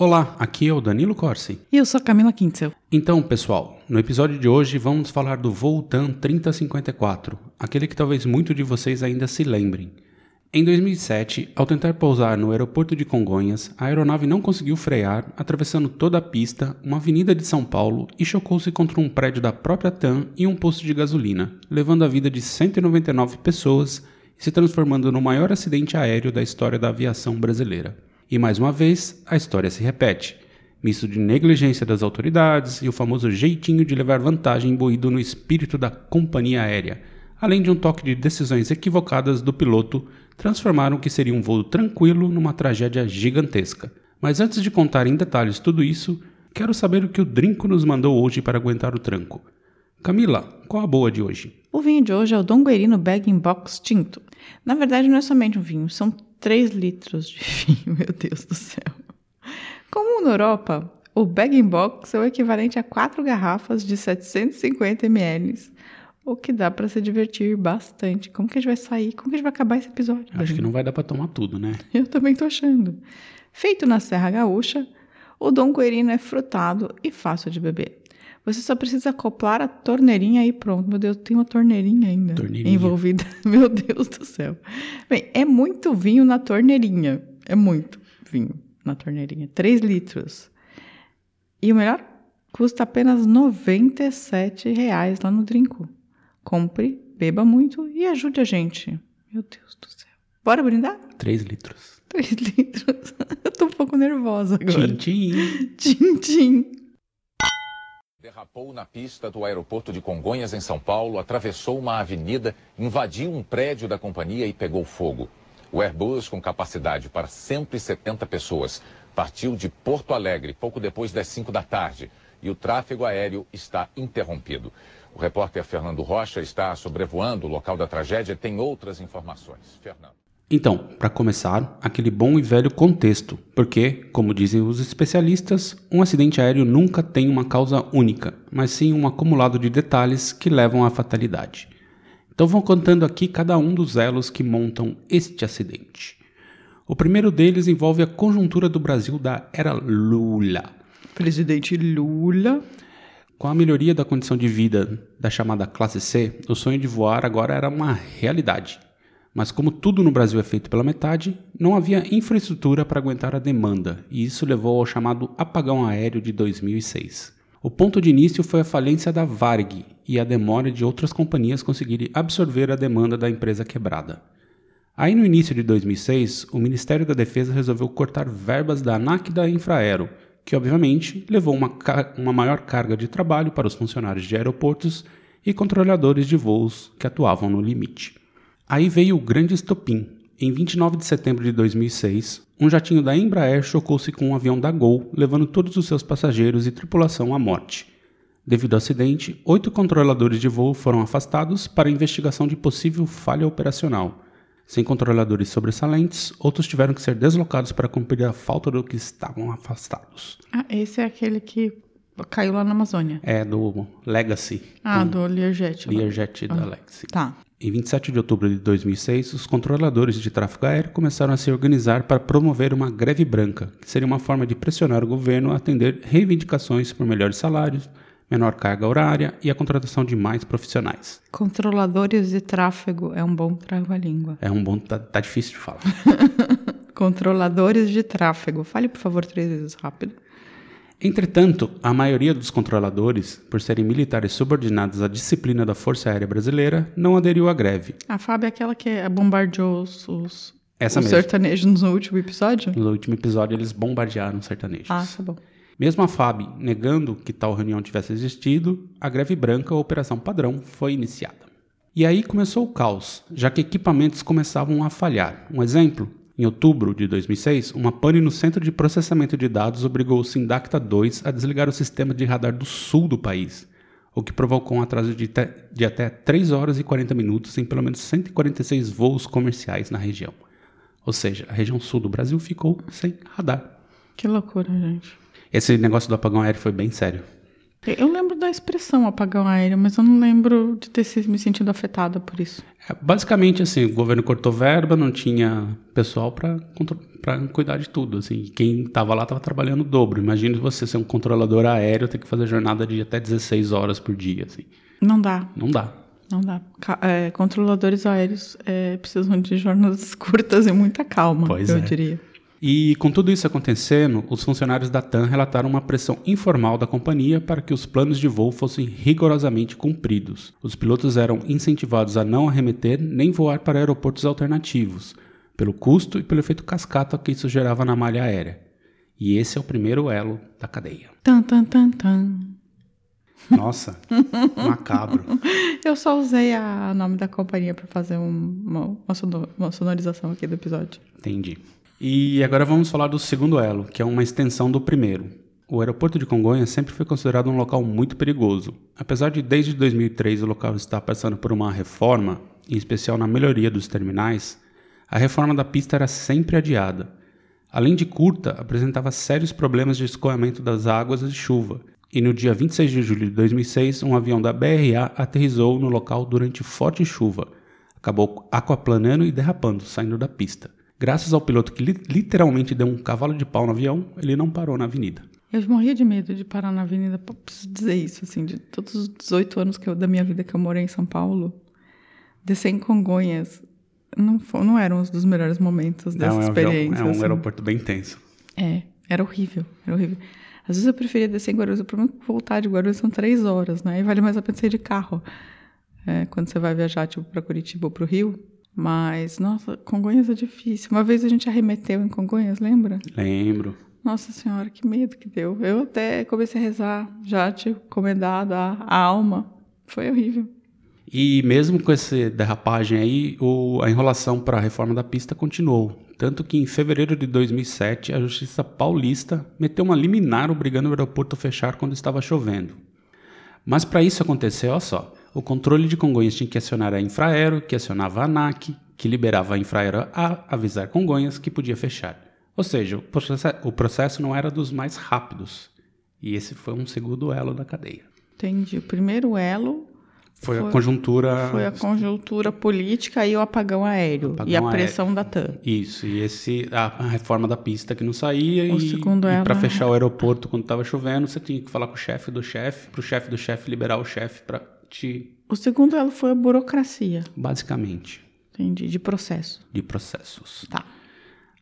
Olá, aqui é o Danilo Corsi. E eu sou a Camila Quintzel. Então, pessoal, no episódio de hoje vamos falar do Voltan 3054, aquele que talvez muitos de vocês ainda se lembrem. Em 2007, ao tentar pousar no aeroporto de Congonhas, a aeronave não conseguiu frear, atravessando toda a pista, uma avenida de São Paulo e chocou-se contra um prédio da própria TAM e um posto de gasolina, levando a vida de 199 pessoas e se transformando no maior acidente aéreo da história da aviação brasileira. E mais uma vez, a história se repete. Misto de negligência das autoridades e o famoso jeitinho de levar vantagem imbuído no espírito da companhia aérea, além de um toque de decisões equivocadas do piloto transformaram o que seria um voo tranquilo numa tragédia gigantesca. Mas antes de contar em detalhes tudo isso, quero saber o que o Drinco nos mandou hoje para aguentar o tranco. Camila, qual a boa de hoje? O vinho de hoje é o Dom Guerino Bag in Box Tinto. Na verdade, não é somente um vinho, são 3 litros de vinho, meu Deus do céu. Como na Europa, o Bag in Box é o equivalente a 4 garrafas de 750 ml o que dá para se divertir bastante. Como que a gente vai sair? Como que a gente vai acabar esse episódio? Acho que não vai dar para tomar tudo, né? Eu também tô achando. Feito na Serra Gaúcha, o Dom Coerino é frutado e fácil de beber. Você só precisa acoplar a torneirinha e pronto. Meu Deus, tem uma torneirinha ainda torneirinha. envolvida. Meu Deus do céu. Bem, é muito vinho na torneirinha. É muito vinho na torneirinha. 3 litros. E o melhor, custa apenas 97 reais lá no Drinco. Compre, beba muito e ajude a gente. Meu Deus do céu. Bora brindar? Três litros. Três litros. Eu tô um pouco nervosa agora. Tchim, tchim. Tchim, tchim. Derrapou na pista do aeroporto de Congonhas, em São Paulo, atravessou uma avenida, invadiu um prédio da companhia e pegou fogo. O Airbus, com capacidade para 170 pessoas, partiu de Porto Alegre pouco depois das 5 da tarde e o tráfego aéreo está interrompido. O repórter Fernando Rocha está sobrevoando o local da tragédia e tem outras informações. Fernando. Então, para começar, aquele bom e velho contexto, porque, como dizem os especialistas, um acidente aéreo nunca tem uma causa única, mas sim um acumulado de detalhes que levam à fatalidade. Então vou contando aqui cada um dos elos que montam este acidente. O primeiro deles envolve a conjuntura do Brasil da era Lula. Presidente Lula com a melhoria da condição de vida da chamada classe C, o sonho de voar agora era uma realidade. Mas como tudo no Brasil é feito pela metade, não havia infraestrutura para aguentar a demanda, e isso levou ao chamado apagão aéreo de 2006. O ponto de início foi a falência da Varg e a demora de outras companhias conseguirem absorver a demanda da empresa quebrada. Aí no início de 2006, o Ministério da Defesa resolveu cortar verbas da ANAC e da Infraero, que obviamente levou uma, uma maior carga de trabalho para os funcionários de aeroportos e controladores de voos que atuavam no limite. Aí veio o grande estopim. Em 29 de setembro de 2006, um jatinho da Embraer chocou-se com um avião da Gol, levando todos os seus passageiros e tripulação à morte. Devido ao acidente, oito controladores de voo foram afastados para investigação de possível falha operacional. Sem controladores sobressalentes, outros tiveram que ser deslocados para cumprir a falta do que estavam afastados. Ah, esse é aquele que caiu lá na Amazônia. É, do Legacy. Ah, do, do Learjet. Learjet da ah, Legacy. Tá. Em 27 de outubro de 2006, os controladores de tráfego aéreo começaram a se organizar para promover uma greve branca, que seria uma forma de pressionar o governo a atender reivindicações por melhores salários, menor carga horária e a contratação de mais profissionais. Controladores de tráfego é um bom trava-língua. É um bom, tá, tá difícil de falar. Controladores de tráfego. Fale, por favor, três vezes rápido. Entretanto, a maioria dos controladores, por serem militares subordinados à disciplina da Força Aérea Brasileira, não aderiu à greve. A FAB é aquela que bombardeou os, os, Essa os mesmo. sertanejos no último episódio? No último episódio, eles bombardearam os sertanejos. Ah, tá bom. Mesmo a FAB negando que tal reunião tivesse existido, a greve branca ou operação padrão foi iniciada. E aí começou o caos, já que equipamentos começavam a falhar. Um exemplo, em outubro de 2006, uma pane no Centro de Processamento de Dados obrigou o Sindacta 2 a desligar o sistema de radar do sul do país. o que provocou um atraso de, de até 3 horas e 40 minutos em pelo menos 146 voos comerciais na região. Ou seja, a região sul do Brasil ficou sem radar. Que loucura, gente. Esse negócio do apagão aéreo foi bem sério. Eu lembro da expressão apagão aéreo, mas eu não lembro de ter me sentido afetada por isso. É, basicamente, assim, o governo cortou verba, não tinha pessoal para cuidar de tudo. Assim, quem estava lá estava trabalhando o dobro. Imagine você ser um controlador aéreo, ter que fazer jornada de até 16 horas por dia. Assim. Não dá, Não dá. não dá. É, controladores aéreos é, precisam de jornadas curtas e muita calma, Pois eu é. diria. E com tudo isso acontecendo, os funcionários da TAM relataram uma pressão informal da companhia para que os planos de voo fossem rigorosamente cumpridos. Os pilotos eram incentivados a não arremeter nem voar para aeroportos alternativos, pelo custo e pelo efeito cascata que isso gerava na malha aérea. E esse é o primeiro elo da cadeia. Tan, tan, tan, tan. Nossa, macabro. Eu só usei o nome da companhia para fazer um- uma, uma sonorização aqui do episódio. Entendi. E agora vamos falar do segundo elo, que é uma extensão do primeiro. O aeroporto de Congonhas sempre foi considerado um local muito perigoso. Apesar de desde 2003 o local estar passando por uma reforma, em especial na melhoria dos terminais, a reforma da pista era sempre adiada. Além de curta, apresentava sérios problemas de escoamento das águas de chuva. E no dia 26 de julho de 2006, um avião da BRA aterrissou no local durante forte chuva. Acabou aquaplanando e derrapando, saindo da pista. Graças ao piloto que li- literalmente deu um cavalo de pau no avião, ele não parou na avenida. Eu morria de medo de parar na avenida. Preciso dizer isso, assim, de todos os 18 anos que eu, da minha vida que eu morei em São Paulo, descer em Congonhas não, não eram os dos melhores momentos dessa é um, experiência. é um assim. aeroporto bem tenso. É, era horrível, era horrível. Às vezes eu preferia descer em Guarulhos, o problema é que voltar de Guarulhos são três horas, né? E vale mais a pena sair de carro. É, quando você vai viajar, tipo, para Curitiba ou pro Rio. Mas, nossa, Congonhas é difícil. Uma vez a gente arremeteu em Congonhas, lembra? Lembro. Nossa senhora, que medo que deu. Eu até comecei a rezar, já tinha encomendado a, a alma. Foi horrível. E mesmo com essa derrapagem aí, o- a enrolação para a reforma da pista continuou. Tanto que em fevereiro de 2007, a Justiça Paulista meteu uma liminar obrigando o aeroporto a fechar quando estava chovendo. Mas para isso acontecer, olha só, o controle de Congonhas tinha que acionar a Infraero, que acionava a ANAC, que liberava a Infraero a avisar Congonhas que podia fechar. Ou seja, o processo, o não era dos mais rápidos. E esse foi um segundo elo da cadeia. Entendi. O primeiro elo Foi, Foi- a conjuntura. foi a conjuntura política e o apagão aéreo. Apagão e a aéreo. pressão da TAM. Isso, e esse a, a reforma da pista que não saía O e, segundo e para é- fechar o aeroporto quando estava chovendo, você tinha que falar com o chefe do chefe, pro chefe do chefe liberar o chefe para te O segundo elo foi a burocracia. basicamente Entendi. De processo. de processos. Tá.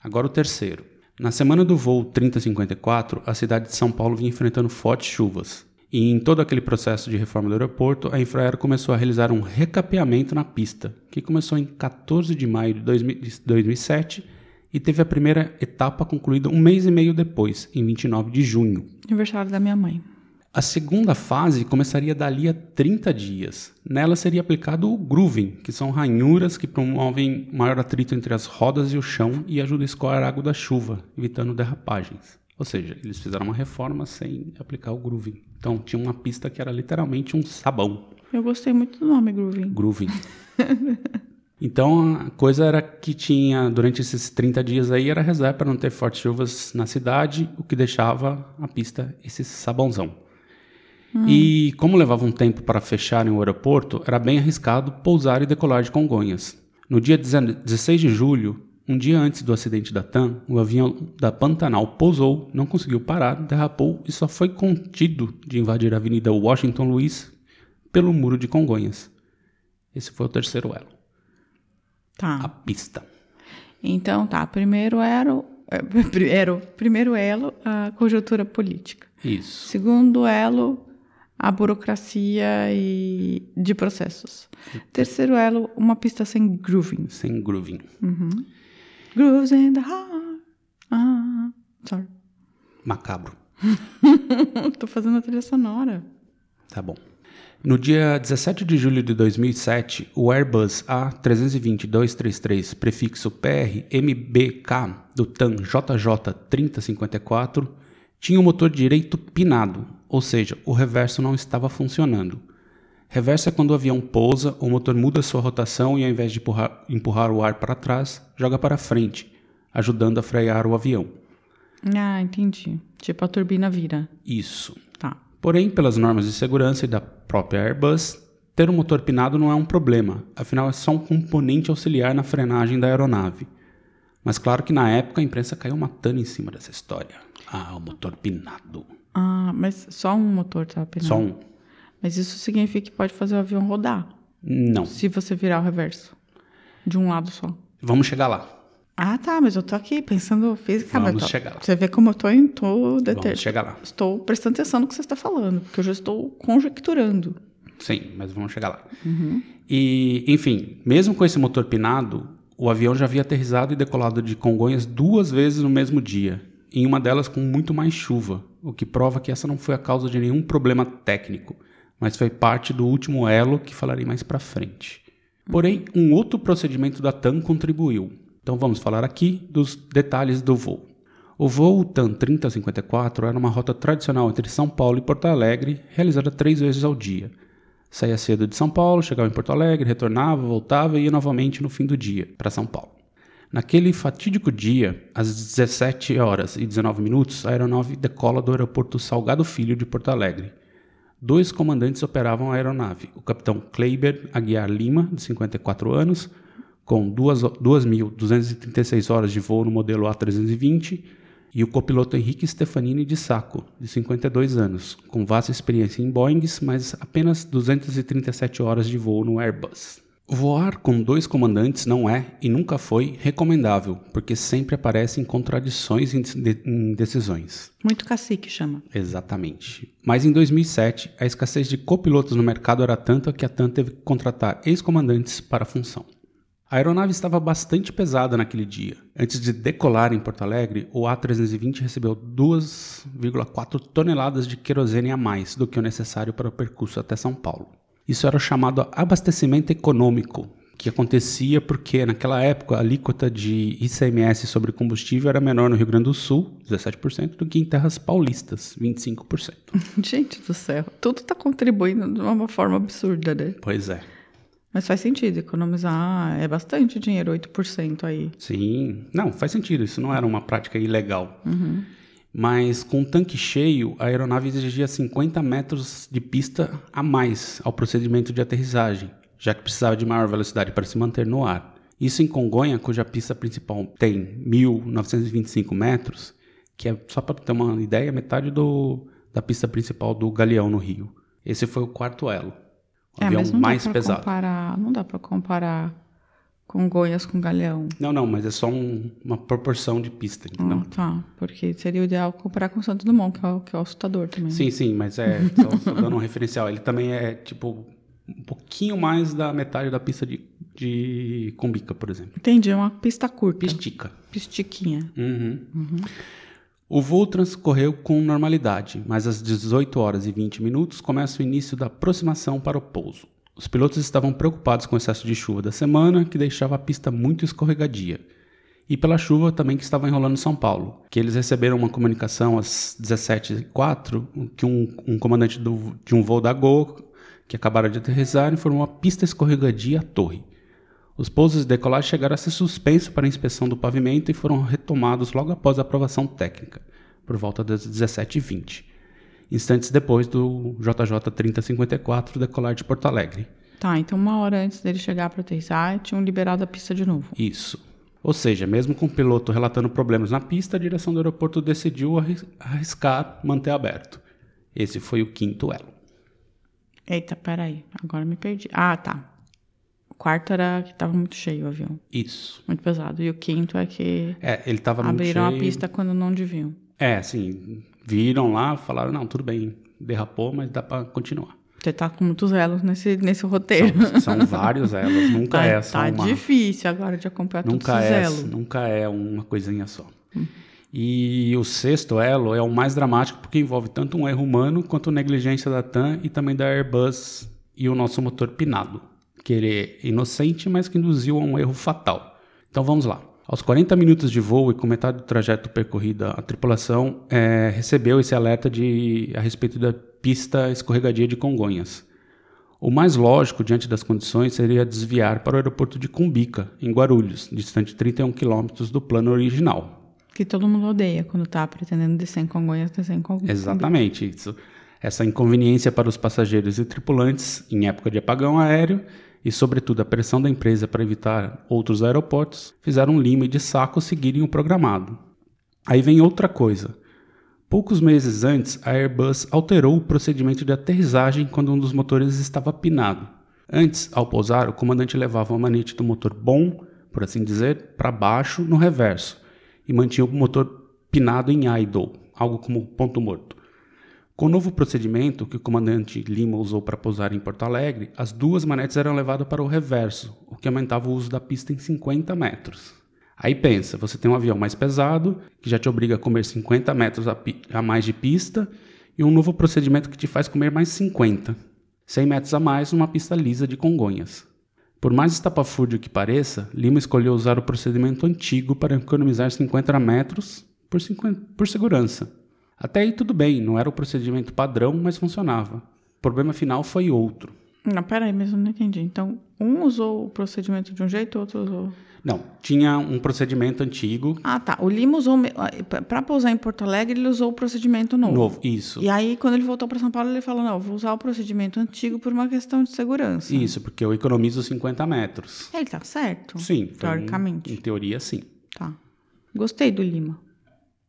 Agora o terceiro. Na semana do voo 3054, a cidade de São Paulo vinha enfrentando fortes chuvas. E em todo aquele processo de reforma do aeroporto, a Infraero começou a realizar um recapeamento na pista, que começou em 14 de maio de 2000 de 2007 e teve a primeira etapa concluída um mês e meio depois, em 29 de junho. Aniversário da minha mãe. A segunda fase começaria dali a 30 dias. Nela seria aplicado o grooving, que são ranhuras que promovem maior atrito entre as rodas e o chão e ajudam a escoar água da chuva, evitando derrapagens. Ou seja, eles fizeram uma reforma sem aplicar o grooving. Então tinha uma pista que era literalmente um sabão, Eu gostei muito do nome Grooving. grooving. Então a coisa era que tinha, durante esses 30 dias aí, era rezar para não ter fortes chuvas na cidade, o que deixava a pista esse sabãozão. E como levava um tempo para fecharem o aeroporto, era bem arriscado pousar e decolar de Congonhas. No dia 16 de julho, um dia antes do acidente da TAM, o avião da Pantanal pousou, não conseguiu parar, derrapou e só foi contido de invadir a Avenida Washington Luiz pelo muro de Congonhas. Esse foi o terceiro elo, a Tá. pista. Então, tá. Primeiro elo, é, primeiro, primeiro elo, a conjuntura política. Isso. Segundo elo, a burocracia e de processos. Terceiro elo, uma pista sem grooving. Sem grooving. Grooves in the heart. Ah, sorry. Macabro. Tô fazendo a trilha sonora. Tá bom. No dia 17 de julho de 2007, o Airbus A320-233, prefixo PR-MBK do TAM JJ3054, tinha o motor direito pinado, ou seja, o reverso não estava funcionando. Reverso é quando o avião pousa, o motor muda sua rotação e ao invés de empurrar, empurrar o ar para trás, joga para frente, ajudando a frear o avião. Ah, entendi. Tipo a turbina vira. Isso. Tá. Porém, pelas normas de segurança e da própria Airbus, ter um motor pinado não é um problema, afinal é só um componente auxiliar na frenagem da aeronave. Mas claro que na época a imprensa caiu matando em cima dessa história. Ah, o motor pinado. Ah, mas só um motor tá pinado. Só um. Mas isso significa que pode fazer o avião rodar. Não. Se você virar o reverso. De um lado só. Vamos chegar lá. Ah, tá, mas eu tô aqui pensando fisicamente. Vamos Tô- chegar lá. Você vê como eu tô em deter... Vamos chegar lá. Estou prestando atenção no que você está falando, porque eu já estou conjecturando. Sim, mas vamos chegar lá. E, enfim, mesmo com esse motor pinado, o avião já havia aterrissado e decolado de Congonhas duas vezes no mesmo dia, em uma delas com muito mais chuva, o que prova que essa não foi a causa de nenhum problema técnico, mas foi parte do último elo que falarei mais pra frente. Porém, um outro procedimento da TAM contribuiu. Então vamos falar aqui dos detalhes do voo. O voo TAM 3054 era uma rota tradicional entre São Paulo e Porto Alegre, realizada três vezes ao dia. Saía cedo de São Paulo, chegava em Porto Alegre, retornava, voltava e ia novamente no fim do dia, para São Paulo. Naquele fatídico dia, às 17 horas e 19 minutos, a aeronave decola do aeroporto Salgado Filho de Porto Alegre. Dois comandantes operavam a aeronave, o capitão Kleiber Aguiar Lima, de 54 anos, com duas- 2.236 horas de voo no modelo A320, e o copiloto Henrique Stefanini de Sacco, de 52 anos, com vasta experiência em Boeings, mas apenas 237 horas de voo no Airbus. Voar com dois comandantes não é e nunca foi recomendável, porque sempre aparecem contradições em de- em decisões. Muito cacique chama. Exatamente. Mas em 2007, a escassez de copilotos no mercado era tanta que a TAM teve que contratar ex-comandantes para a função. A aeronave estava bastante pesada naquele dia. Antes de decolar em Porto Alegre, o A320 recebeu 2,4 toneladas de querosene a mais do que o necessário para o percurso até São Paulo. Isso era o chamado abastecimento econômico, que acontecia porque naquela época a alíquota de ICMS sobre combustível era menor no Rio Grande do Sul, 17%, do que em terras paulistas, 25%. Gente do céu, tudo tá contribuindo de uma forma absurda, né? Pois é. Mas faz sentido, economizar é bastante dinheiro, 8% aí. Sim, não, faz sentido, isso não era uma prática ilegal. Mas com o tanque cheio, a aeronave exigia 50 metros de pista a mais ao procedimento de aterrissagem, já que precisava de maior velocidade para se manter no ar. Isso em Congonha, cuja pista principal tem 1.925 metros, que é, só para ter uma ideia, metade do, da pista principal do Galeão no Rio. Esse foi o quarto elo. O é, avião mais pesado. comparar, não dá para comparar Congonhas com Galeão. Não, não, mas é só um- uma proporção de pista, entendeu? Ah, tá, porque seria o ideal comparar com Santos Dumont, que é o, que é o assustador também. Sim, sim, mas é só, só dando um referencial. Ele também é tipo um pouquinho mais da metade da pista de, de Cumbica, por exemplo. Entendi, é uma pista curta. Pistica. Pistiquinha. Uhum. O voo transcorreu com normalidade, mas às 18 horas e 20 minutos começa o início da aproximação para o pouso. Os pilotos estavam preocupados com o excesso de chuva da semana, que deixava a pista muito escorregadia. E pela chuva também que estava enrolando São Paulo, que eles receberam uma comunicação às 17h04 que um, um comandante do- de um voo da Gol, que acabaram de aterrissar, informou a pista escorregadia à torre. Os pousos de decolagem chegaram a ser suspensos para inspeção do pavimento e foram retomados logo após a aprovação técnica, por volta das 17h20, instantes depois do JJ 3054 decolar de Porto Alegre. Tá, então uma hora antes dele chegar para aterrissar, tinham liberado a pista de novo. Isso. Ou seja, mesmo com o piloto relatando problemas na pista, a direção do aeroporto decidiu arris- arriscar manter aberto. Esse foi o quinto elo. Eita, peraí, agora me perdi. Ah, tá. O quarto era que tava muito cheio o avião, Isso. muito pesado. E o quinto é que É, ele estava muito abriram cheio. a pista quando não deviam. É, assim, viram lá, falaram, não, tudo bem, derrapou, mas dá para continuar. Você tá com muitos elos nesse, nesse roteiro. São vários elos, nunca tá, é só tá uma... difícil agora de acompanhar todos Nunca os é, elos. nunca é uma coisinha só. E o sexto elo é o mais dramático porque envolve tanto um erro humano quanto negligência da TAM e também da Airbus e o nosso motor pinado, que ele é inocente, mas que induziu a um erro fatal. Então vamos lá. Aos 40 minutos de voo e com metade do trajeto percorrida, a tripulação é, recebeu esse alerta de, a respeito da pista escorregadia de Congonhas. O mais lógico, diante das condições, seria desviar para o aeroporto de Cumbica, em Guarulhos, distante 31 quilômetros do plano original. Que todo mundo odeia quando está pretendendo descer em Congonhas, descer em Congonhas. Exatamente. Isso. Essa inconveniência para os passageiros e tripulantes em época de apagão aéreo e, sobretudo, a pressão da empresa para evitar outros aeroportos, fizeram Lima e de Saco seguirem o programado. Aí vem outra coisa. Poucos meses antes, a Airbus alterou o procedimento de aterrissagem quando um dos motores estava pinado. Antes, ao pousar, o comandante levava a manete do motor bom, por assim dizer, para baixo no reverso e mantinha o motor pinado em idle, algo como ponto morto. Com o novo procedimento que o comandante Lima usou para pousar em Porto Alegre, as duas manetes eram levadas para o reverso, o que aumentava o uso da pista em 50 metros. Aí pensa, você tem um avião mais pesado, que já te obriga a comer 50 metros a, a mais de pista, e um novo procedimento que te faz comer mais 50, 100 metros a mais numa pista lisa de Congonhas. Por mais estapafúrdio que pareça, Lima escolheu usar o procedimento antigo para economizar 50 metros por, 50, por segurança. Até aí tudo bem, não era o procedimento padrão, mas funcionava. O problema final foi outro. Não, peraí, mas eu não entendi. Então, um usou o procedimento de um jeito, o outro usou. Não, tinha um procedimento antigo. Ah, tá. O Lima usou. Para pousar em Porto Alegre, ele usou o procedimento novo. Novo, isso. E aí, quando ele voltou para São Paulo, ele falou: não, vou usar o procedimento antigo por uma questão de segurança. Isso, porque eu economizo 50 metros. Ele tá certo? Sim. Teoricamente. Um, em teoria, sim. Tá. Gostei do Lima.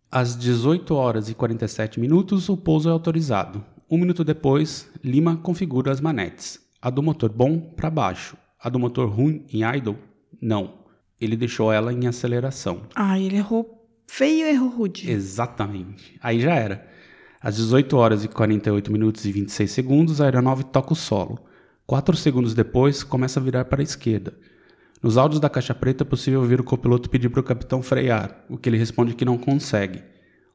Às 18 horas e 47 minutos, o pouso é autorizado. Um minuto depois, Lima configura as manetes. A do motor bom para baixo, a do motor ruim em idle, não. Ele deixou ela em aceleração. Ah, ele errou feio, errou rude. Exatamente. Aí já era. Às 18 horas e 48 minutos e 26 segundos, a aeronave toca o solo. Quatro segundos depois, começa a virar para a esquerda. Nos áudios da caixa preta é possível ouvir o copiloto pedir para o capitão frear, o que ele responde que não consegue.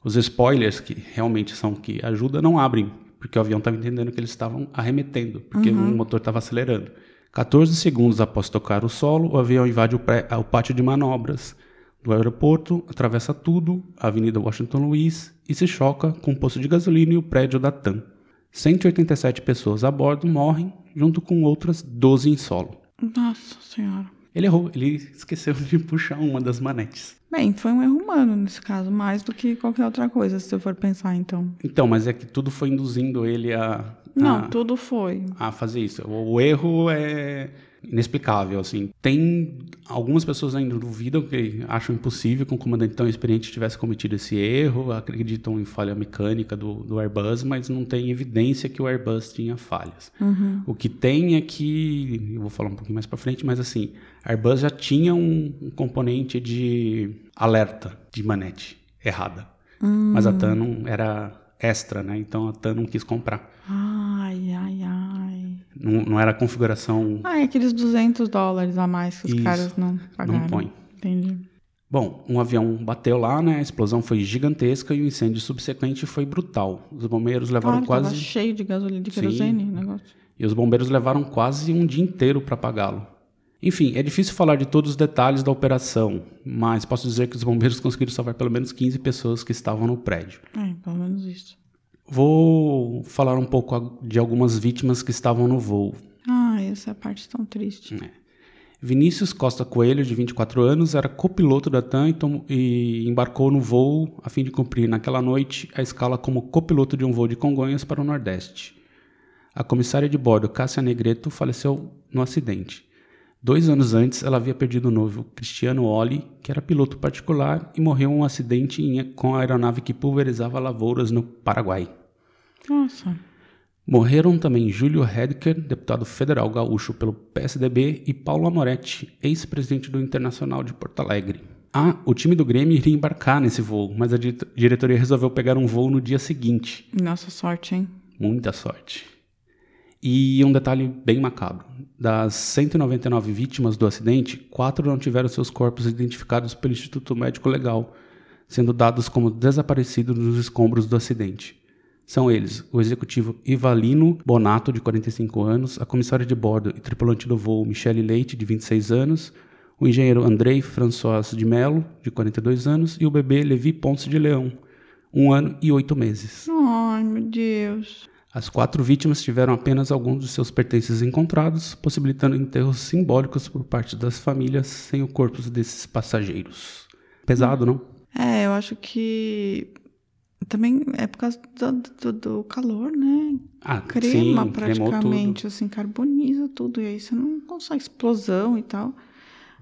Os spoilers, que realmente são que ajudam, não abrem, porque o avião estava entendendo que eles estavam arremetendo, porque uhum. o motor estava acelerando. 14 segundos após tocar o solo, o avião invade o, pré, o pátio de manobras do aeroporto, atravessa tudo, a Avenida Washington Luiz, e se choca com o posto de gasolina e o prédio da TAM. 187 pessoas a bordo morrem, junto com outras 12 em solo. Nossa Senhora. Ele errou, ele esqueceu de puxar uma das manetes. Bem, foi um erro humano nesse caso, mais do que qualquer outra coisa, se você for pensar, então. Então, mas é que tudo foi induzindo ele a. Não, a, tudo foi. A fazer isso. O erro é inexplicável, assim. Tem algumas pessoas ainda duvidam que acham impossível que um comandante tão experiente tivesse cometido esse erro, acreditam em falha mecânica do, do Airbus, mas não tem evidência que o Airbus tinha falhas. Uhum. O que tem é que, eu vou falar um pouquinho mais para frente, mas assim, Airbus já tinha um, um componente de alerta de manete errada, uhum. mas a TAN não era extra, né? Então a TAN não quis comprar. Ai, ai, ai. Não, não era a configuração. Ah, é aqueles 200 dólares a mais que os Isso, caras não pagaram. Não põe. Entendi. Bom, um avião bateu lá, né? A explosão foi gigantesca e o incêndio subsequente foi brutal. Os bombeiros levaram claro, quase. Tava cheio de gasolina, de querosene, negócio. E os bombeiros levaram quase um dia inteiro para apagá-lo. Enfim, é difícil falar de todos os detalhes da operação, mas posso dizer que os bombeiros conseguiram salvar pelo menos 15 pessoas que estavam no prédio. É, pelo menos isso. Vou falar um pouco de algumas vítimas que estavam no voo. Ah, essa é a parte tão triste. É. Vinícius Costa Coelho, de 24 anos, era copiloto da TAM e embarcou no voo a fim de cumprir naquela noite a escala como copiloto de um voo de Congonhas para o Nordeste. A comissária de bordo, Cássia Negreto, faleceu no acidente. Dois anos antes, ela havia perdido o noivo Cristiano Oli, que era piloto particular, e morreu em um acidente com a aeronave que pulverizava lavouras no Paraguai. Nossa. Morreram também Júlio Hedker, deputado federal gaúcho pelo PSDB, e Paulo Amoretti, ex-presidente do Internacional de Porto Alegre. Ah, o time do Grêmio iria embarcar nesse voo, mas a diretoria resolveu pegar um voo no dia seguinte. Nossa sorte, hein? Muita sorte. E um detalhe bem macabro: das 199 vítimas do acidente, quatro não tiveram seus corpos identificados pelo Instituto Médico Legal, sendo dados como desaparecidos nos escombros do acidente. São eles o executivo Ivalino Bonato, de 45 anos, a comissária de bordo e tripulante do voo Michele Leite, de 26 anos, o engenheiro Andrei François de Mello, de 42 anos, e o bebê Levi Ponce de Leão, um ano e oito meses. Ai, meu Deus. As quatro vítimas tiveram apenas alguns dos seus pertences encontrados, possibilitando enterros simbólicos por parte das famílias sem o corpo desses passageiros. Pesado, não? É, eu acho que também é por causa do, do, do calor, né? Ah, Crema sim, praticamente, assim, carboniza tudo. E aí você não consegue explosão e tal.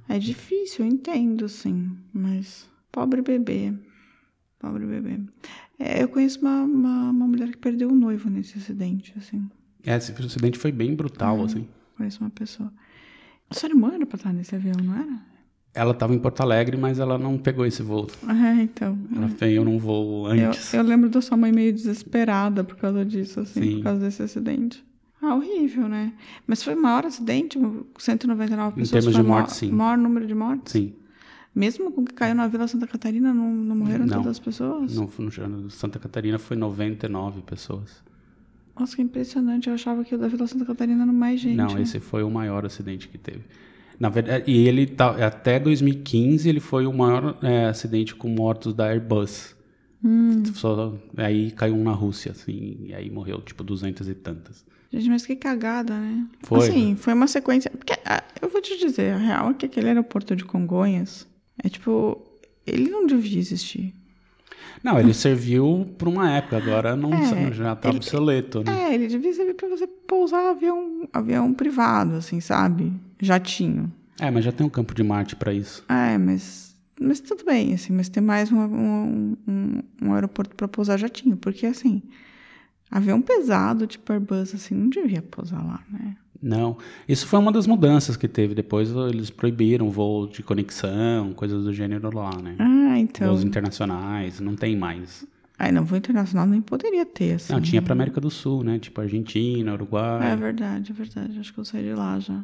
É difícil, eu entendo, assim. Mas pobre bebê. Pobre bebê. É, eu conheço uma, uma, uma, mulher que perdeu o noivo nesse acidente, assim. É, esse acidente foi bem brutal, é, assim. Conheço uma pessoa. A sua irmã era pra estar nesse avião, não era? Ela estava em Porto Alegre, mas ela não pegou esse voo. É, então. Ela veio num voo antes. Eu, eu, lembro da sua mãe meio desesperada por causa disso, assim, Sim. por causa desse acidente. Ah, horrível, né? Mas foi o maior acidente? 199 pessoas? Em termos de morte, sim. maior número de mortes? Sim. Mesmo com que caiu na Vila Santa Catarina, não, não morreram não, todas as pessoas? Não, no Santa Catarina foi 99 pessoas. Nossa, que impressionante. Eu achava que o da Vila Santa Catarina era mais gente. Não, né? esse foi o maior acidente que teve. Na verdade, e ele tá, até 2015 ele foi o maior é, acidente com mortos da Airbus. Hum. Só, aí caiu um na Rússia, assim, e aí morreu tipo duzentas e tantas. Gente, mas que cagada, né? Foi. Assim, foi uma sequência. Porque, ah, eu vou te dizer, a real é que aquele aeroporto de Congonhas é tipo. Ele não devia existir. Não, ele serviu por uma época, agora não É, já tá ele- obsoleto, né? É, ele devia servir pra você pousar avião, avião privado, assim, sabe? Jatinho. É, mas já tem um campo de Marte pra isso. É, mas, mas tudo bem, assim, mas tem mais um, um, um, um aeroporto pra pousar jatinho, porque assim, avião pesado, tipo Airbus, assim, não devia pousar lá, né? Não, isso foi uma das mudanças que teve. Depois eles proibiram voo de conexão, coisas do gênero lá, né? Ah, então. Voos internacionais, não tem mais. Aí não, voo internacional nem poderia ter, assim. Não, tinha pra América do Sul, né? Tipo Argentina, Uruguai. É verdade, é verdade. Acho que eu saí de lá já.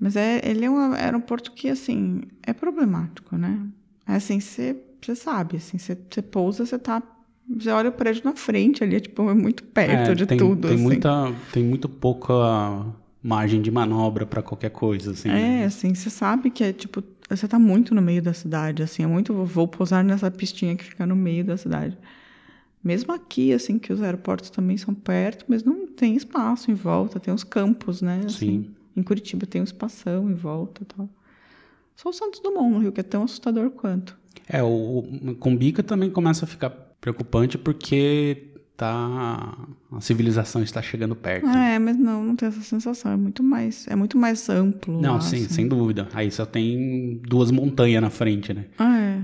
Mas é, ele é um aeroporto que, assim, é problemático, né? É assim, você sabe, assim, você você pousa, você tá. Você olha o prédio na frente ali, é, tipo, é muito perto É, de tem, tudo. Tem, assim. muita, tem muito pouca margem de manobra pra qualquer coisa, assim. É, né? assim, você sabe que é tipo, você tá muito no meio da cidade, assim, é muito, vou pousar nessa pistinha que fica no meio da cidade. Mesmo aqui, assim, que os aeroportos também são perto, mas não tem espaço em volta, tem os campos, né? assim. Sim. Em Curitiba tem um espação em volta e tal. Só o Santos Dumont no Rio, que é tão assustador quanto. É, o, o Combica também começa a ficar preocupante porque tá a civilização está chegando perto. É, mas não, não tem essa sensação. É muito mais, é muito mais amplo. Não, lá, sim, assim. sem dúvida. Aí só tem duas montanhas na frente, né? Ah, é.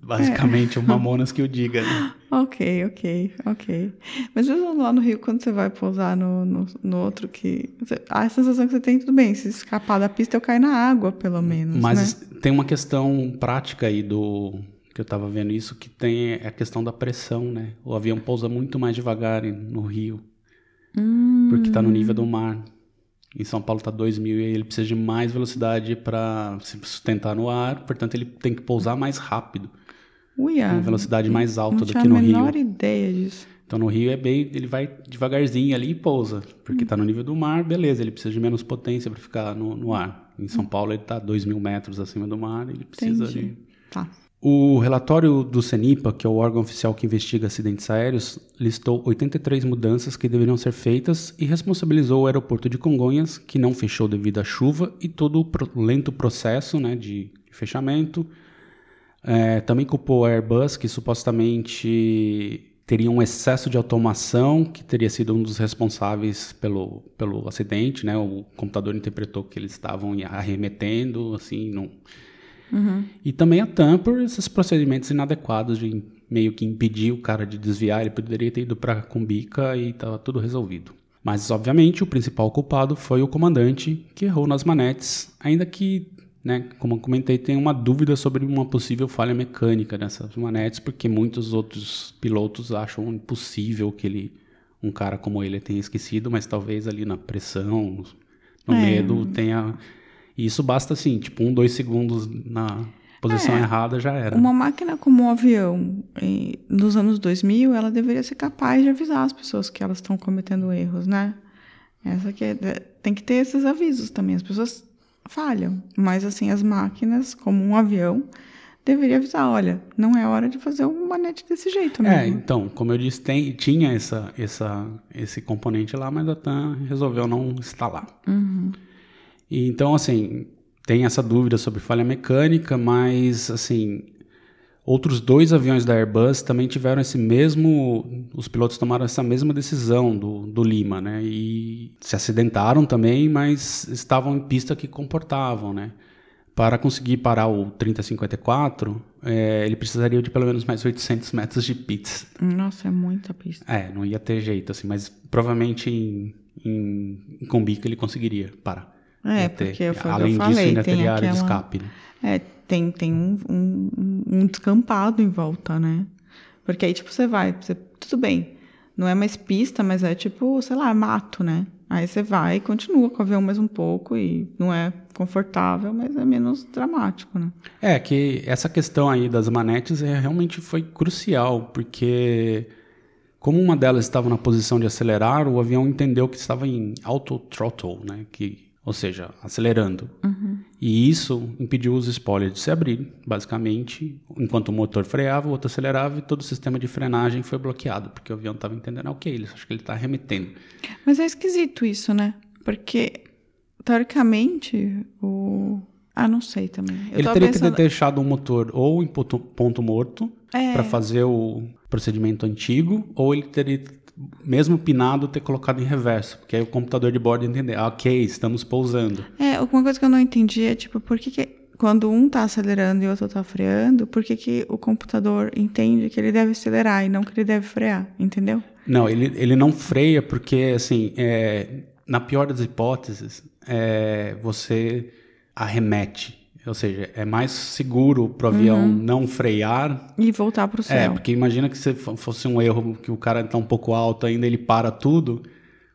Basicamente, o Mamonas que o diga. Né? Ok, ok, ok. Mas mesmo lá no Rio, quando você vai pousar no, no, no outro que. a sensação que você tem, tudo bem. Se escapar da pista, eu caio na água, pelo menos. Mas né? tem uma questão prática aí do que eu tava vendo isso, que tem a questão da pressão, né? O avião pousa muito mais devagar no Rio, Hum, porque tá no nível do mar. Em São Paulo tá 2 mil e ele precisa de mais velocidade para se sustentar no ar, portanto ele tem que pousar mais rápido, ui, ah, com velocidade mais alta não do tinha que no a Rio. menor ideia disso. Então no Rio é bem, ele vai devagarzinho ali e pousa, porque tá no nível do mar, beleza, ele precisa de menos potência para ficar no, no ar. Em São Paulo ele tá 2 mil metros acima do mar, ele precisa Entendi. de... Tá. O relatório do CENIPA, que é o órgão oficial que investiga acidentes aéreos, listou 83 mudanças que deveriam ser feitas e responsabilizou o aeroporto de Congonhas, que não fechou devido à chuva e todo o lento processo né, de fechamento. É, também culpou a Airbus, que supostamente teria um excesso de automação, que teria sido um dos responsáveis pelo, pelo acidente. Né? O computador interpretou que eles estavam arremetendo, assim, não, e também a TAM por esses procedimentos inadequados de meio que impedir o cara de desviar, ele poderia ter ido para Cumbica e estava tudo resolvido. Mas, obviamente, o principal culpado foi o comandante, que errou nas manetes, ainda que, né, como eu comentei, tem uma dúvida sobre uma possível falha mecânica nessas manetes, porque muitos outros pilotos acham impossível que ele, um cara como ele tenha esquecido, mas talvez ali na pressão, no É. medo, tenha... E isso basta, assim, tipo, um, dois segundos na posição É. errada já era. Uma máquina como um avião, em- nos anos 2000, ela deveria ser capaz de avisar as pessoas que elas estão cometendo erros, né? Essa que é, tem que ter esses avisos também. As pessoas falham. Mas, assim, as máquinas, como um avião, deveria avisar, olha, não é hora de fazer um manete desse jeito, né? É, então, como eu disse, tem, tinha essa, essa, esse componente lá, mas a TAM resolveu não instalar. Uhum. E, então, assim, tem essa dúvida sobre falha mecânica, mas, assim, outros dois aviões da Airbus também tiveram esse mesmo, os pilotos tomaram essa mesma decisão do, do Lima, né? E se acidentaram também, mas estavam em pista que comportavam, né? Para conseguir parar o 3054, é, ele precisaria de pelo menos mais 800 metros de pits. Nossa, é muita pista. É, não ia ter jeito, assim, mas provavelmente em, em, em Combica ele conseguiria parar. É, ter. porque foi Além eu disso, falei, ainda tem teria área de aquela- escape. Né? É, tem, tem um, um, um descampado em volta, né? Porque aí, tipo, você vai, você, tudo bem, não é mais pista, mas é tipo, sei lá, mato, né? Aí você vai e continua com o avião mais um pouco e não é confortável, mas é menos dramático, né? É, que essa questão aí das manetes é, realmente foi crucial, porque como uma delas estava na posição de acelerar, o avião entendeu que estava em auto throttle, né? Que, ou seja, acelerando. E isso impediu os spoilers de se abrir, basicamente, enquanto o motor freava, o outro acelerava e todo o sistema de frenagem foi bloqueado, porque o avião estava entendendo, ah, ok, ele, acho que ele está arremetendo. Mas é esquisito isso, né? Porque, teoricamente, o... Ah, não sei também. Eu ele teria pensando- que ter deixado o motor ou em ponto, ponto morto É. para fazer o procedimento antigo, ou ele teria, mesmo pinado, ter colocado em reverso, porque aí o computador de bordo entender, ah, ok, estamos pousando. É, uma coisa que eu não entendi é, tipo, por que, que quando um tá acelerando e o outro tá freando, por que, que o computador entende que ele deve acelerar e não que ele deve frear, entendeu? Não, ele, ele não freia porque, assim, é, na pior das hipóteses, é, você arremete. Ou seja, é mais seguro para o avião não frear E voltar pro É, céu. porque imagina que se fo- fosse um erro que o cara está um pouco alto ainda, ele para tudo,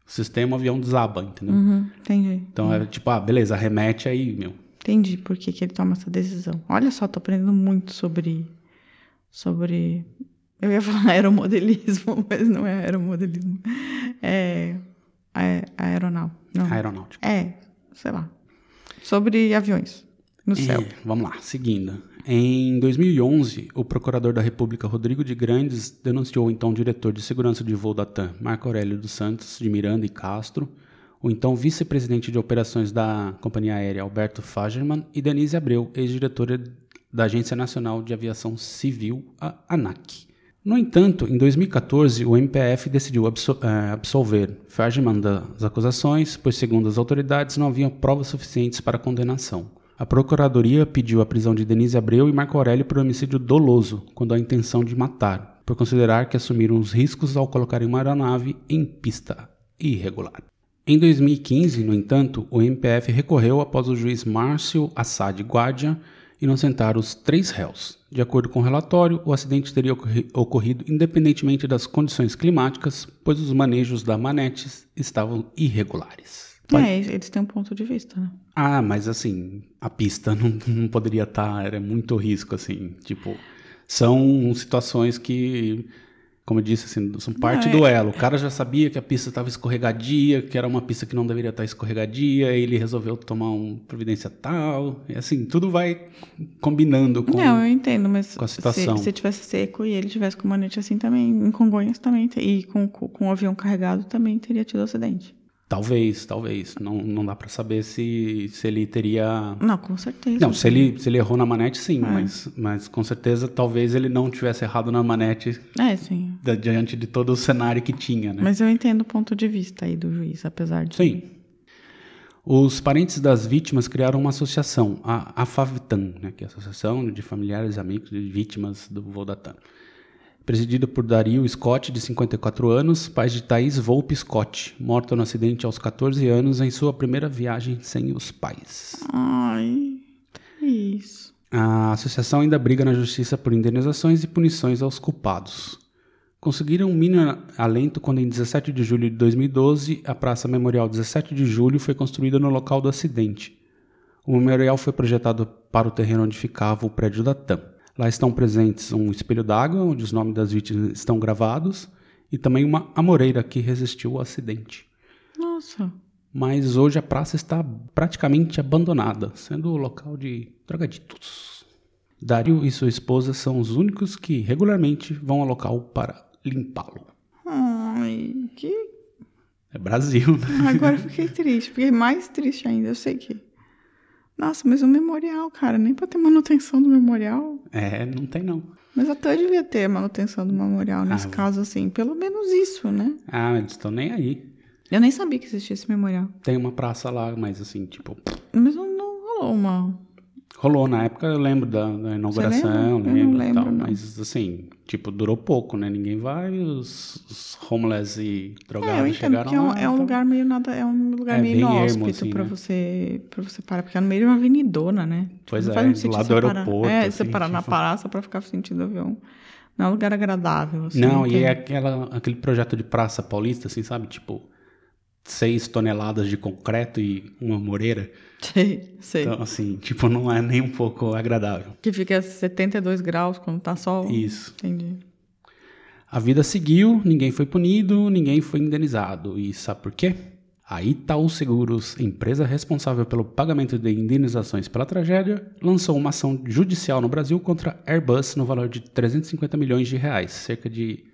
o sistema o avião desaba, entendeu? Uhum, entendi. Então é tipo, ah, beleza, arremete aí, meu. Entendi por que, que ele toma essa decisão. Olha só, tô aprendendo muito sobre. Sobre. Eu ia falar aeromodelismo, mas não é aeromodelismo. É. é aeronau. Não. Aeronáutica. É, sei lá. Sobre aviões no céu. Vamos lá, seguindo. Em 2011, o procurador da República Rodrigo de Grandes denunciou o então diretor de segurança de voo da TAM, Marco Aurélio dos Santos de Miranda e Castro, o então vice-presidente de operações da companhia aérea Alberto Fagerman e Denise Abreu, ex-diretora da Agência Nacional de Aviação Civil, a ANAC. No entanto, em 2014, o MPF decidiu absol- eh, absolver Fagerman das acusações, pois, segundo as autoridades, não havia provas suficientes para a condenação. A Procuradoria pediu a prisão de Denise Abreu e Marco Aurélio por homicídio doloso, quando a intenção de matar, por considerar que assumiram os riscos ao colocarem uma aeronave em pista irregular. Em 2015, no entanto, o MPF recorreu após o juiz Márcio Assad Guardia inocentar os três réus. De acordo com o relatório, o acidente teria ocorri- ocorrido independentemente das condições climáticas, pois os manejos da manetes estavam irregulares. É, eles têm um ponto de vista, né? Ah, mas assim, a pista não, não poderia estar, era muito risco, assim, tipo, são situações que, como eu disse, assim, são parte Não, é- do elo. O cara já sabia que a pista estava escorregadia, que era uma pista que não deveria estar escorregadia, e ele resolveu tomar uma providência tal, e assim, tudo vai combinando com... Não, eu entendo, mas com a situação. Se, se tivesse seco e ele tivesse com manete assim também, em Congonhas também, e com, com, com o avião carregado também teria tido acidente. Talvez, talvez, não, não dá pra saber se, se ele teria... Não, com certeza. Não, se ele, se ele errou na manete, sim, É. mas, mas com certeza talvez ele não tivesse errado na manete É, sim. da- diante de todo o cenário que tinha, né? Mas eu entendo o ponto de vista aí do juiz, apesar de. Sim. Os parentes das vítimas criaram uma associação, a AFAVTAN, né, que é a Associação de Familiares e Amigos de Vítimas do Voo Presidida por Dario Scott, de 54 anos, pai de Thaís Volpe Scott, morta no acidente aos 14 anos em sua primeira viagem sem os pais. Ai, que isso. A associação ainda briga na justiça por indenizações e punições aos culpados. Conseguiram um mínimo alento quando, em 17 de julho de 2012, a Praça Memorial 17 de Julho foi construída no local do acidente. O memorial foi projetado para o terreno onde ficava o prédio da TAM. Lá estão presentes um espelho d'água, onde os nomes das vítimas estão gravados, e também uma amoreira que resistiu ao acidente. Nossa. mas hoje a praça está praticamente abandonada, sendo o local de drogaditos. Dario e sua esposa são os únicos que regularmente vão ao local para limpá-lo. Ai, que. É Brasil, né? Agora fiquei triste. Fiquei mais triste ainda. Eu sei que. Nossa, mas o memorial, cara, nem pra ter manutenção do memorial. É, não tem não. Mas até devia ter manutenção do memorial nesse Ah, caso, assim. Pelo menos isso, né? Ah, eles estão nem aí. Eu nem sabia que existia esse memorial. Tem uma praça lá, mas assim, tipo, Mas não, não rolou uma. Rolou na época, eu lembro da, da inauguração, lembra? Eu não lembro e lembro, tal, não. mas assim, tipo, durou pouco, né? Ninguém vai, os, os homeless e É, eu drogados entendo, chegaram é um, lá. é um então- lugar meio nada. É um lugar É meio inóspito assim, pra, né? você, pra você parar, porque é no meio de uma avenidona, né? Tipo, Pois não é, faz lado você do aeroporto, É, assim, você parar na tipo- praça pra ficar sentindo avião. Não é um lugar agradável. Assim, Não, e tem- é aquela, aquele projeto de praça paulista, assim, sabe? Tipo, seis toneladas de concreto e uma moreira. Sei, sei. Então, assim, tipo, não é nem um pouco agradável. Que fica a 72 graus quando tá sol. Isso. Entendi. A vida seguiu, ninguém foi punido, ninguém foi indenizado. E sabe por quê? A Itaú Seguros, empresa responsável pelo pagamento de indenizações pela tragédia, lançou uma ação judicial no Brasil contra Airbus no valor de 350 milhões de reais, cerca de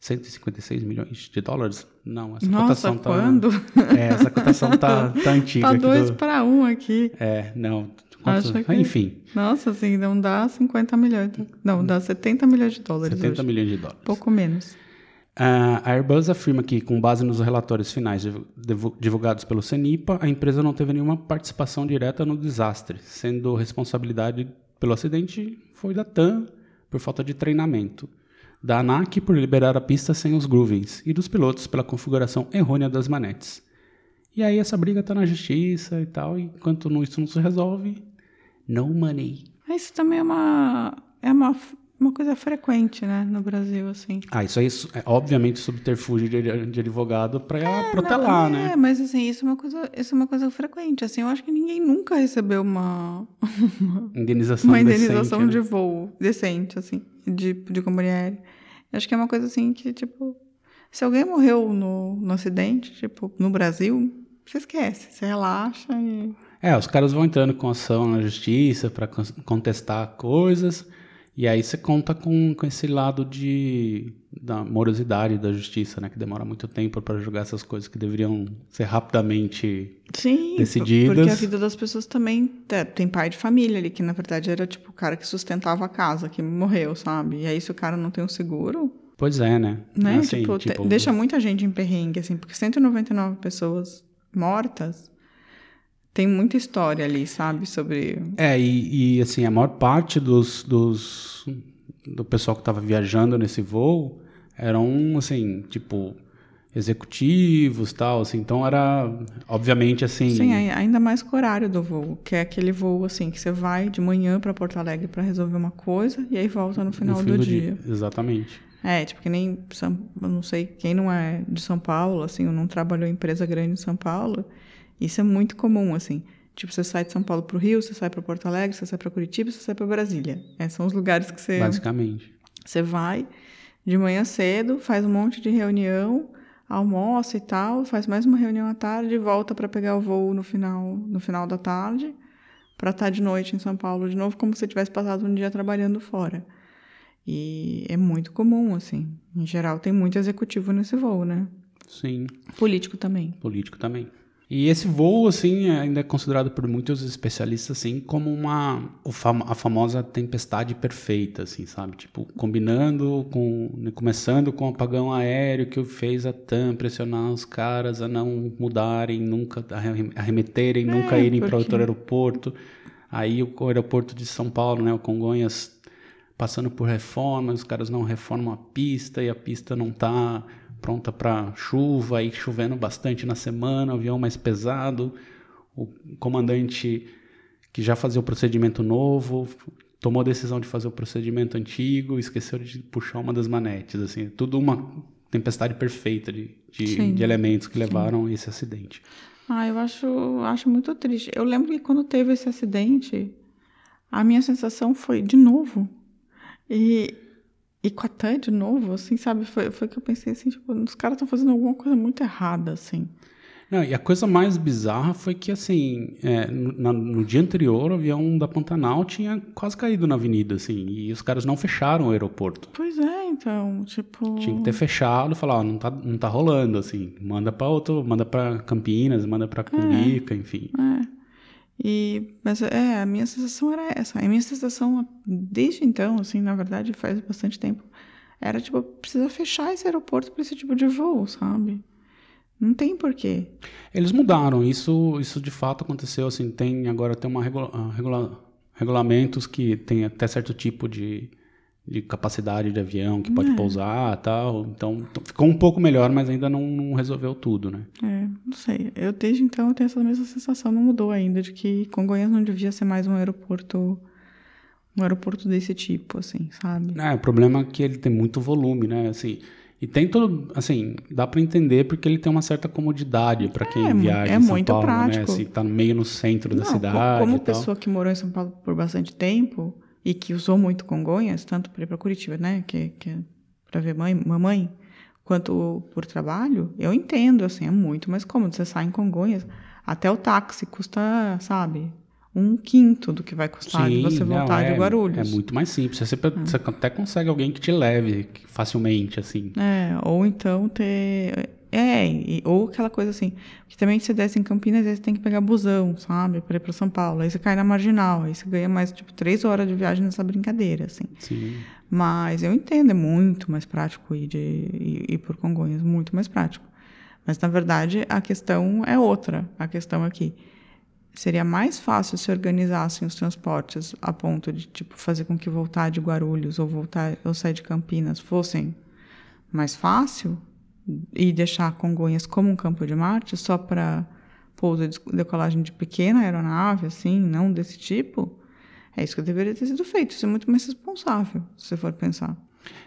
156 milhões de dólares. Não, essa Nossa, cotação tá. quando? É, essa cotação tá, tá antiga. Tá dois do- para um aqui. É, não. quantos- Acho que- Enfim, Nossa, assim, não dá 50 milhões. Não, dá 70 milhões de dólares 70 hoje. milhões de dólares. Pouco menos. Ah, A Airbus afirma que, com base nos relatórios finais divu- divu- divulgados pelo CENIPA, a empresa não teve nenhuma participação direta no desastre, sendo responsabilidade pelo acidente foi da TAM por falta de treinamento, da ANAC por liberar a pista sem os groovings e dos pilotos pela configuração errônea das manetes. E aí essa briga tá na justiça e tal, e enquanto não- isso não se resolve, no money. Mas Isso também é uma, é uma, uma coisa frequente, né, no Brasil, assim. Ah, isso aí é obviamente subterfúgio de, de advogado para protelar, Não, né? É, mas assim, isso é uma coisa, isso é uma coisa frequente. Assim, eu acho que ninguém nunca recebeu uma, Indenização uma indenização decente, de né? voo decente, assim, de, de companhia aérea. Acho que é uma coisa assim que, tipo, se alguém morreu no, no acidente, tipo, no Brasil, você esquece, você relaxa e. É, os caras vão entrando com ação na justiça para contestar coisas, e aí você conta com, com esse lado de da morosidade da justiça, né? Que demora muito tempo para julgar essas coisas que deveriam ser rapidamente. Sim, Decididas. porque a vida das pessoas também te- tem pai de família ali, que na verdade era tipo o cara que sustentava a casa, que morreu, sabe? E aí se o cara não tem um seguro, Pois é, né? né? Assim, tipo, te- deixa muita gente em perrengue, assim, porque 199 pessoas mortas tem muita história ali, sabe? Sobre. É, e, e, assim, a maior parte dos, dos do pessoal que estava viajando nesse voo eram, assim, tipo, executivos tal, assim, então era, obviamente, assim... Sim, ai- ainda mais com o horário do voo, que é aquele voo assim que você vai de manhã para Porto Alegre para resolver uma coisa e aí volta no final no fim do, dia. Exatamente. É, tipo, que nem não sei, quem não é de São Paulo, assim, ou não trabalhou em empresa grande em São Paulo, isso é muito comum, assim. Tipo, você sai de São Paulo pro Rio, você sai para Porto Alegre, você sai para Curitiba, você sai para Brasília. É, são os lugares que você, Basicamente. você vai de manhã cedo, faz um monte de reunião, almoça e tal, faz mais uma reunião à tarde volta para pegar o voo no final, no final da tarde, para estar de noite em São Paulo de novo, como se você tivesse passado um dia trabalhando fora. E é muito comum, assim. Em geral, tem muito executivo nesse voo, né? Sim, Político também. político também. E esse voo, assim, ainda é considerado por muitos especialistas, assim, como uma a famosa tempestade perfeita, assim, sabe? Tipo, combinando com, né, começando com o apagão aéreo que fez a TAM pressionar os caras a não mudarem, nunca arrem- arremeterem, nunca irem para outro aeroporto. Aí o aeroporto de São Paulo, né, o Congonhas, passando por reformas, os caras não reformam a pista e a pista não tá pronta para chuva, aí chovendo bastante na semana, avião mais pesado, o comandante que já fazia o procedimento novo tomou a decisão de fazer o procedimento antigo, esqueceu de puxar uma das manetes, assim, tudo uma tempestade perfeita de, de, Sim, de elementos que levaram a esse acidente. Ah, eu acho, acho muito triste. Eu lembro que quando teve esse acidente, a minha sensação foi de novo. E, e com a TAM de novo, assim, sabe? Foi, foi que eu pensei assim, tipo, os caras estão fazendo alguma coisa muito errada, assim. Não, e a coisa mais bizarra foi que, assim, é, no, no, dia anterior, o avião da Pantanal tinha quase caído na avenida, assim, e os caras não fecharam o aeroporto. Pois é, então, tipo... Tinha que ter fechado e falar, ó, não tá, não tá rolando, assim, manda pra outro, manda pra Campinas, manda pra Cumbica, é, enfim. É. E, mas, é, a minha sensação era essa. A minha sensação, desde então, assim, na verdade, faz bastante tempo, era, tipo, precisa fechar esse aeroporto para esse tipo de voo, sabe? Não tem porquê. Eles mudaram, isso, isso de fato aconteceu, assim, tem agora tem uma regula, ah, regula, regulamentos que tem até certo tipo de, de capacidade de avião que pode é. pousar tal, então ficou um pouco melhor, mas ainda não, não, resolveu tudo, né? É, não sei, eu desde então eu tenho essa mesma sensação, não mudou ainda, de que Congonhas não devia ser mais um aeroporto um aeroporto desse tipo, assim, sabe? É, o problema é que ele tem muito volume, né, assim... E tem todo, assim, dá para entender porque ele tem uma certa comodidade para quem é, viaja é em São muito Paulo, né? prático. né? Se tá no meio no centro Não, da cidade. Como pessoa que morou em São Paulo por bastante tempo e que usou muito Congonhas, tanto para ir para Curitiba, né, que, que é para ver mãe, mamãe, quanto por trabalho, eu entendo, assim, é muito mais cômodo. Você sai em Congonhas, até o táxi custa, sabe, um quinto do que vai custar Sim, de você voltar não, é, de Guarulhos. É muito mais simples. Você, hum. você até consegue alguém que te leve facilmente, assim. É, ou então ter. É, ou aquela coisa assim, que também se desce em Campinas, aí você tem que pegar busão, sabe, para ir para São Paulo. Aí você cai na marginal, aí você ganha mais, tipo, três horas de viagem nessa brincadeira, assim. Sim. Mas eu entendo, é muito mais prático ir, de, ir, ir por Congonhas, muito mais prático. Mas, na verdade, a questão é outra. A questão aqui. É seria mais fácil se organizassem os transportes a ponto de tipo fazer com que voltar de Guarulhos ou voltar ou sair de Campinas fossem mais fácil e deixar Congonhas como um campo de Marte só para pouso e decolagem de pequena aeronave assim, não desse tipo. É isso que deveria ter sido feito. Isso é muito mais responsável, se você for pensar.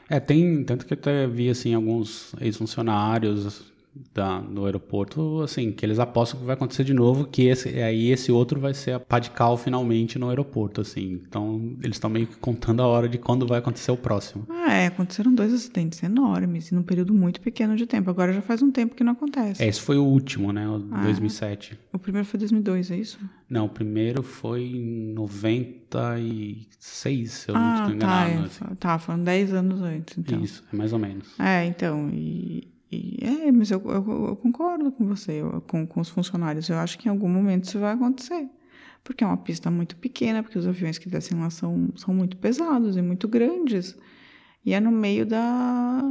É, tem tanto que até vi assim alguns ex-funcionários da, do aeroporto, assim, que eles apostam que vai acontecer de novo, que esse, aí esse outro vai ser a pá de cal finalmente no aeroporto, assim. Então, eles estão meio que contando a hora de quando vai acontecer o próximo. Ah, é, aconteceram dois acidentes enormes e num período muito pequeno de tempo. Agora já faz um tempo que não acontece. É, esse foi o último, né, o ah, 2007. O primeiro foi 2002, é isso? Não, o primeiro foi em 96, se eu ah, não estou enganado. Tá, assim. tá, foram 10 anos antes, então. Isso, é mais ou menos. É, então, e e, é, mas eu, eu, eu concordo com você, eu, com, com os funcionários. Eu acho que em algum momento isso vai acontecer. Porque é uma pista muito pequena, porque os aviões que descem lá são, são muito pesados e muito grandes. E é no meio da.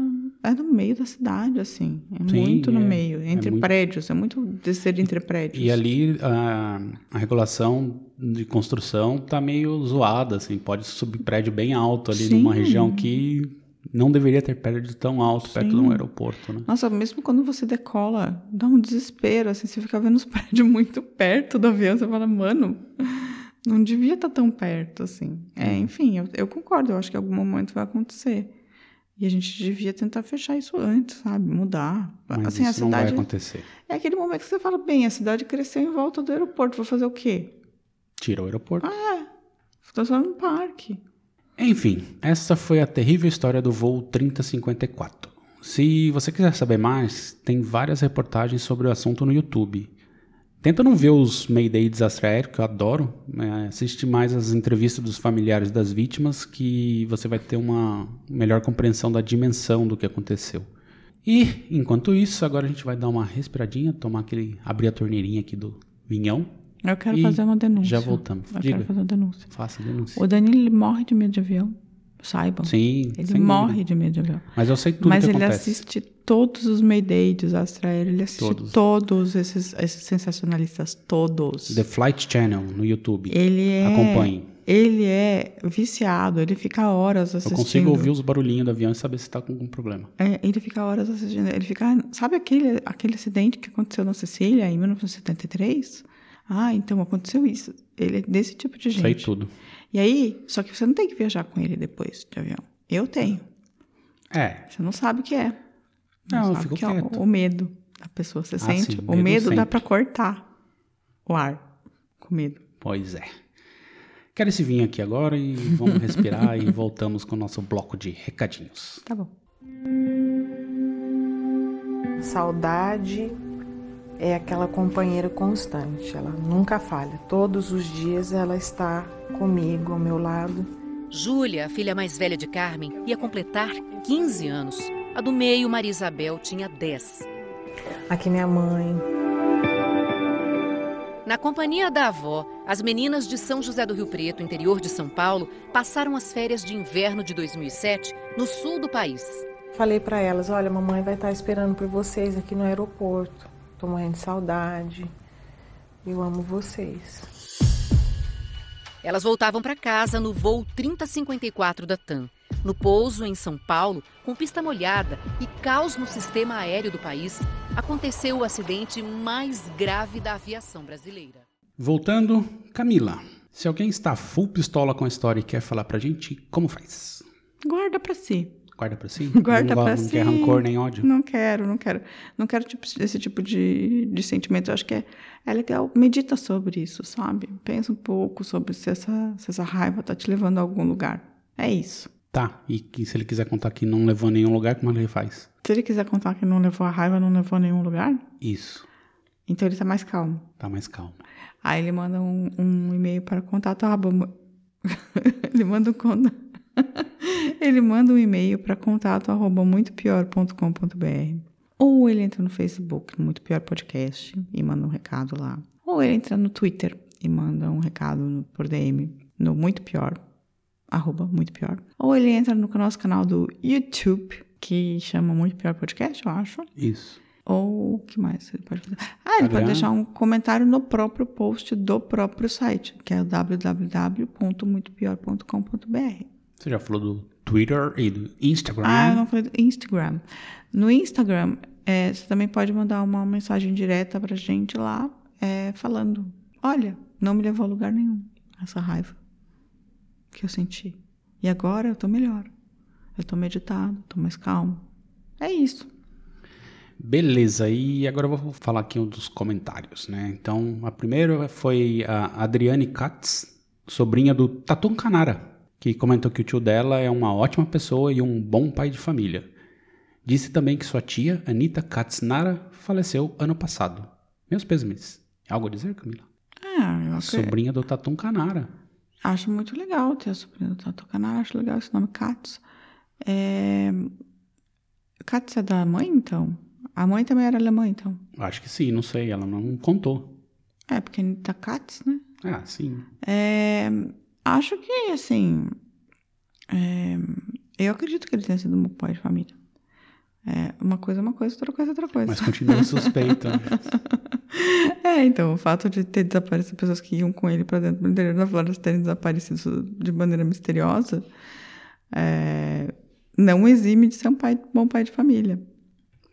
É no meio da cidade, assim. É Sim, muito no é, meio, é entre é muito... prédios, é muito descer entre prédios. E ali a, a regulação de construção tá meio zoada, assim. Pode subir prédio bem alto ali Sim. numa região que não deveria ter prédio tão alto Sim. perto de um aeroporto, né? Nossa, mesmo quando você decola, dá um desespero, assim, você fica vendo os prédios muito perto do avião, você fala, mano, não devia estar tá tão perto, assim. É, enfim, eu, eu concordo, eu acho que em algum momento vai acontecer. E a gente devia tentar fechar isso antes, sabe? Mudar. Mas assim, isso a cidade, não vai acontecer. É aquele momento que você fala, bem, a cidade cresceu em volta do aeroporto, vou fazer o quê? Tira o aeroporto. Ah, é. Estou só no parque. Enfim, essa foi a terrível história do voo 3054. Se você quiser saber mais, tem várias reportagens sobre o assunto no YouTube. Tenta não ver os Mayday desastre aéreo, que eu adoro. Né? Assiste mais as entrevistas dos familiares das vítimas, que você vai ter uma melhor compreensão da dimensão do que aconteceu. E, enquanto isso, agora a gente vai dar uma respiradinha, tomar aquele. abrir a torneirinha aqui do vinhão eu quero e fazer uma denúncia. Já voltamos. Eu Diga. quero fazer uma denúncia. Faça a denúncia. O Danilo morre de medo de avião. Saibam. Sim. Ele morre dúvida. de medo de avião. Mas eu sei tudo Mas que ele acontece. assiste todos os Mayday, desastre aéreo. Ele assiste todos, todos esses, esses sensacionalistas. Todos. The Flight Channel no YouTube. Ele é. Acompanhe. Ele é viciado, ele fica horas assistindo. Eu consigo ouvir os barulhinhos do avião e saber se está com algum problema. É, ele fica horas assistindo. Ele fica. Sabe aquele, aquele acidente que aconteceu na Sicília em 1973? Ah, então aconteceu isso. Ele é desse tipo de gente. Sei tudo. E aí, só que você não tem que viajar com ele depois de avião. Eu tenho. É. Você não sabe o que é. Não, não eu fico que quieto. É o, o, medo da pessoa. Você ah, sente? Sim, o medo, medo dá para cortar o ar com medo. Pois é. Quero esse vinho aqui agora e vamos respirar e voltamos com o nosso bloco de recadinhos. Tá bom. Saudade é aquela companheira constante, ela nunca falha. Todos os dias ela está comigo, ao meu lado. Júlia, a filha mais velha de Carmen, ia completar 15 anos. A do meio, Maria Isabel, tinha 10. Aqui minha mãe. Na companhia da avó, as meninas de São José do Rio Preto, interior de São Paulo, passaram as férias de inverno de 2007 no sul do país. Falei para elas: olha, mamãe vai estar esperando por vocês aqui no aeroporto. Tô morrendo de saudade. Eu amo vocês. Elas voltavam para casa no voo 3054 da TAM. No pouso em São Paulo, com pista molhada e caos no sistema aéreo do país, aconteceu o acidente mais grave da aviação brasileira. Voltando, Camila. Se alguém está full pistola com a história e quer falar pra gente, como faz? Guarda pra si. Guarda pra si? Guarda não, pra não si. quer rancor nem ódio? Não quero, não quero. Não quero tipo, esse tipo de, de sentimento. Eu acho que é, é legal. Medita sobre isso, sabe? Pensa um pouco sobre se essa, se essa raiva tá te levando a algum lugar. É isso. Tá, e que se ele quiser contar que não levou a nenhum lugar, como ele faz? Se ele quiser contar que não levou a raiva, não levou a nenhum lugar, Isso, então ele tá mais calmo. tá mais calmo. Aí ele manda um, um e-mail para contato arroba... ele manda um conta... ele manda um e-mail para contato arroba muitopior.com.br ou ele entra no Facebook, Muito Pior Podcast, e manda um recado lá. Ou ele entra no Twitter e manda um recado por DM no Muito Pior, arroba Muito Pior. Ou ele entra no nosso canal do YouTube, que chama Muito Pior Podcast, eu acho. Isso. Ou o que mais ele pode fazer? Ah, ele pode deixar um comentário no próprio post do próprio site, que é o www.muitopior.com.br. Você já falou do Twitter e do Instagram? Ah, eu não falei do Instagram. No Instagram, é, você também pode mandar uma mensagem direta pra gente lá, é, falando: Olha, não me levou a lugar nenhum essa raiva que eu senti. E agora eu tô melhor. Eu tô meditado, tô mais calmo. É isso. Beleza, e agora eu vou falar aqui um dos comentários, né? Então, a primeira foi a Adriane Katz, sobrinha do Tatum Canara, que comentou que o tio dela é uma ótima pessoa e um bom pai de família. Disse também que sua tia, Anita Katznara, faleceu ano passado. Meus pêsames. Algo a dizer, Camila? Ah, eu acre- Sobrinha do Tatum Canara. Acho muito legal ter a sobrinha do Tato Canara, acho legal esse nome, Katz. É... Katz é da mãe, então? A mãe também era alemã, então? Acho que sim, não sei, ela não contou. É, porque Anitta Katz, né? Ah, sim. É, acho que, assim, é, eu acredito que ele tenha sido um pai de família. É, uma coisa é uma coisa, outra coisa é outra coisa. Mas continua suspeita. É, então, o fato de ter desaparecido pessoas que iam com ele para dentro do interior da floresta terem desaparecido de maneira misteriosa, é, não exime de ser um pai, bom pai de família.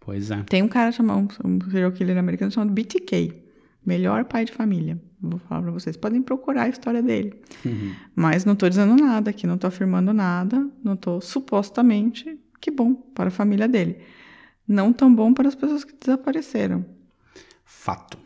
Pois é. Tem um cara chamado, um serial killer americano chamado BTK, melhor pai de família. Vou falar pra vocês, podem procurar a história dele. Uhum. Mas não tô dizendo nada aqui, não tô afirmando nada, não tô supostamente que bom para a família dele. Não tão bom para as pessoas que desapareceram. Fato.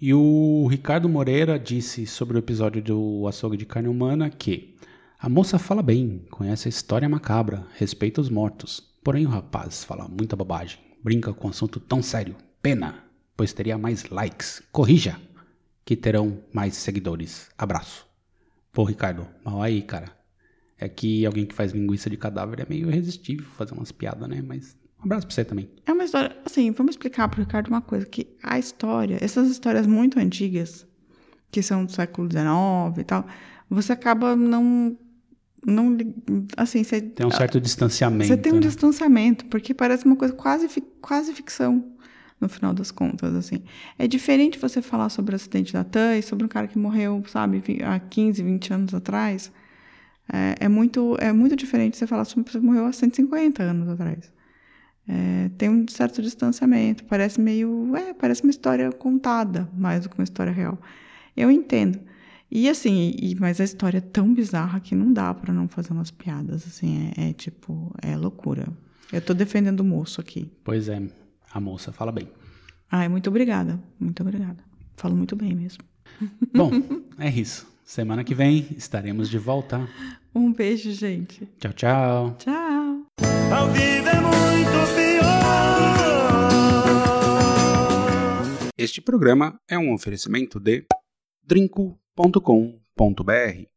E o Ricardo Moreira disse sobre o episódio do açougue de carne humana que a moça fala bem, conhece a história macabra, respeita os mortos. Porém o rapaz fala muita bobagem, brinca com um assunto tão sério. Pena, pois teria mais likes. Corrija, que terão mais seguidores. Abraço. Pô, Ricardo, mal aí, cara. É que alguém que faz linguiça de cadáver é meio irresistível fazer umas piadas, né? Mas um abraço pra você também. É uma história, assim, vamos explicar pro Ricardo uma coisa, que a história, essas histórias muito antigas, que são do século XIX e tal, você acaba não, não, assim, você... Tem um certo distanciamento. Você tem um né? distanciamento, porque parece uma coisa quase, quase ficção, no final das contas, assim. É diferente você falar sobre o acidente da TAM e sobre um cara que morreu, sabe, há 15, 20 anos atrás. É, é muito, é muito diferente você falar sobre uma pessoa que morreu há 150 anos atrás. É, tem um certo distanciamento, parece meio, é, parece uma história contada, mais do que uma história real. Eu entendo. E assim, e- mas a história é tão bizarra que não dá pra não fazer umas piadas, assim, é, é tipo, é loucura. Eu tô defendendo o moço aqui. Pois é, a moça fala bem. Ai, muito obrigada, muito obrigada. Falo muito bem mesmo. Bom, é isso. Semana que vem estaremos de volta. Um beijo, gente. Tchau, tchau. Tchau. A vida é muito pior. Este programa é um oferecimento de drinco.com.br